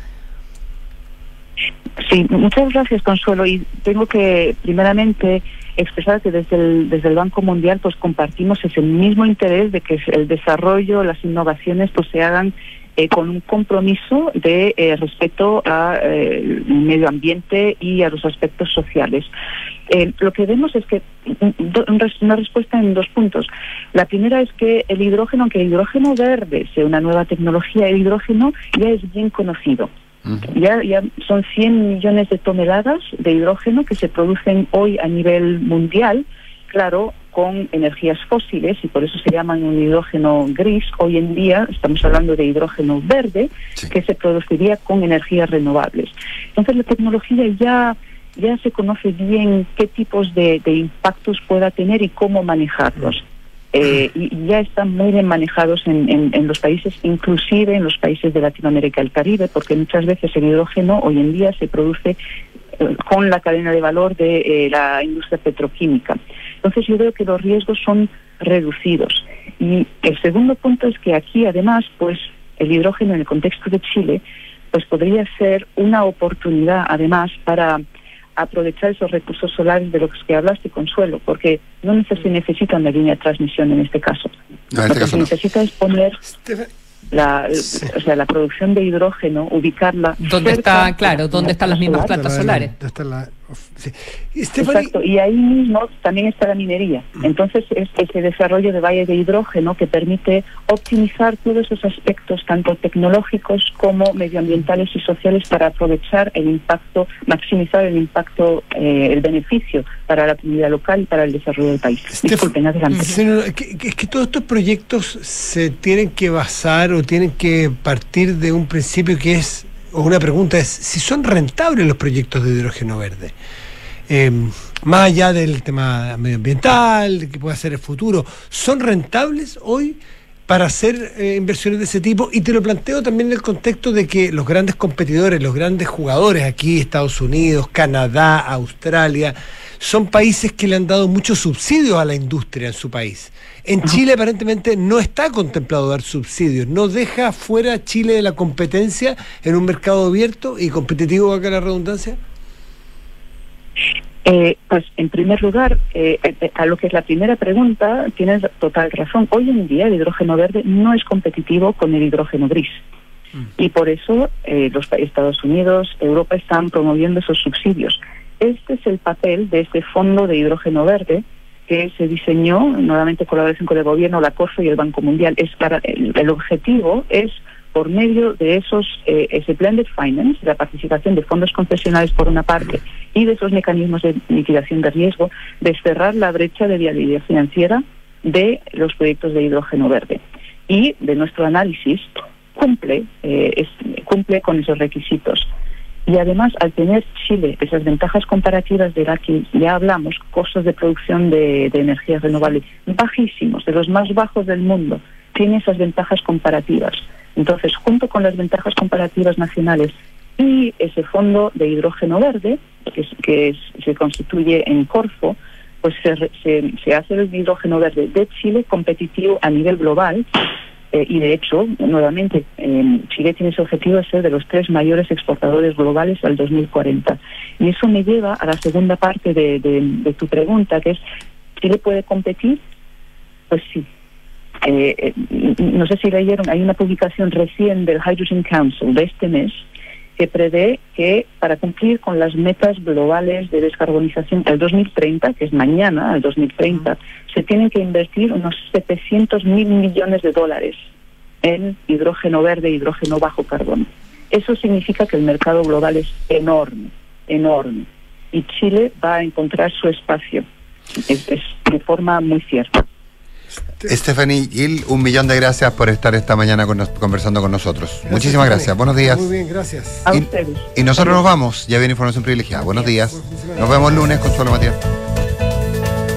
Sí, muchas gracias, Consuelo. Y tengo que, primeramente, expresar que desde el, desde el Banco Mundial pues compartimos ese mismo interés de que el desarrollo, las innovaciones pues se hagan eh, con un compromiso de eh, respeto al eh, medio ambiente y a los aspectos sociales. lo que vemos es que una respuesta en dos puntos. La primera es que el hidrógeno, aunque el hidrógeno verde sea una nueva tecnología, el hidrógeno ya es bien conocido. Ya, ya son 100 millones de toneladas de hidrógeno que se producen hoy a nivel mundial, claro, con energías fósiles y por eso se llaman un hidrógeno gris. Hoy en día estamos hablando de hidrógeno verde que se produciría con energías renovables. Entonces la tecnología ya ya se conoce bien qué tipos de, de impactos pueda tener y cómo manejarlos. Eh, y ya están muy bien manejados en, en, los países, inclusive en los países de Latinoamérica y el Caribe, porque muchas veces el hidrógeno hoy en día se produce eh, con la cadena de valor de eh, la industria petroquímica. Entonces yo veo que los riesgos son reducidos. Y el segundo punto es que aquí además, pues el hidrógeno en el contexto de Chile, pues podría ser una oportunidad además para aprovechar esos recursos solares de los que hablaste, Consuelo, porque no se necesitan de línea de transmisión en este caso. No, en este Lo que se necesita es poner la, o sea, la producción de hidrógeno, ubicarla. ¿Dónde está, claro, dónde están las mismas plantas solares? Exacto, y ahí mismo también está la minería. Mm. Entonces es ese desarrollo de valles de hidrógeno que permite optimizar todos esos aspectos, tanto tecnológicos como medioambientales y sociales, para aprovechar el impacto, maximizar el impacto, eh, el beneficio para la comunidad local y para el desarrollo del país. Disculpen, adelante. es que todos estos proyectos se tienen que basar o tienen que partir de un principio que es o una pregunta es si son rentables los proyectos de hidrógeno verde. Em, más allá del tema medioambiental, que pueda ser el futuro, ¿son rentables hoy para hacer eh, inversiones de ese tipo? Y te lo planteo también en el contexto de que los grandes competidores, los grandes jugadores aquí, Estados Unidos, Canadá, Australia, son países que le han dado muchos subsidios a la industria en su país. En Chile aparentemente no está contemplado dar subsidios, no deja fuera Chile de la competencia en un mercado abierto y competitivo, acá la redundancia. Eh, pues en primer lugar, eh, eh, a lo que es la primera pregunta, tienes total razón. Hoy en día el hidrógeno verde no es competitivo con el hidrógeno gris. Mm. Y por eso los Estados Unidos, Europa están promoviendo esos subsidios. Este es el papel de este fondo de hidrógeno verde que se diseñó nuevamente en colaboración con el gobierno, la CORFO y el Banco Mundial. Es el, objetivo es por medio de esos eh, ese blended finance, la participación de fondos concesionales por una parte y de esos mecanismos de mitigación de riesgo, de cerrar la brecha de viabilidad financiera de los proyectos de hidrógeno verde. Y de nuestro análisis cumple eh, cumple con esos requisitos. Y además, al tener Chile esas ventajas comparativas de las que ya hablamos, costos de producción de, energías renovables bajísimos, de los más bajos del mundo, tiene esas ventajas comparativas. Entonces, junto con las ventajas comparativas nacionales y ese fondo de hidrógeno verde, que, que se constituye en Corfo, pues se, se hace el hidrógeno verde de Chile competitivo a nivel global eh, y de hecho, nuevamente, Chile tiene ese objetivo de ser de los tres mayores exportadores globales al 2040. Y eso me lleva a la segunda parte de, tu pregunta, que es, ¿Chile puede competir? Pues sí. Eh, eh, no sé si leyeron, hay una publicación recién del Hydrogen Council de este mes, que prevé que para cumplir con las metas globales de descarbonización al 2030, que es mañana, al 2030, se tienen que invertir unos 700 mil millones de dólares en hidrógeno verde e hidrógeno bajo carbono. Eso significa que el mercado global es enorme, enorme. Y Chile va a encontrar su espacio. Es, es de forma muy cierta. Stephanie Gil, un millón de gracias por estar esta mañana con nos- conversando con nosotros. Muchísimas gracias. Buenos días. Muy bien, gracias. A Y- ustedes. Y nosotros nos vamos. Ya viene información privilegiada. Buenos días. Nos vemos lunes, Consuelo Matías.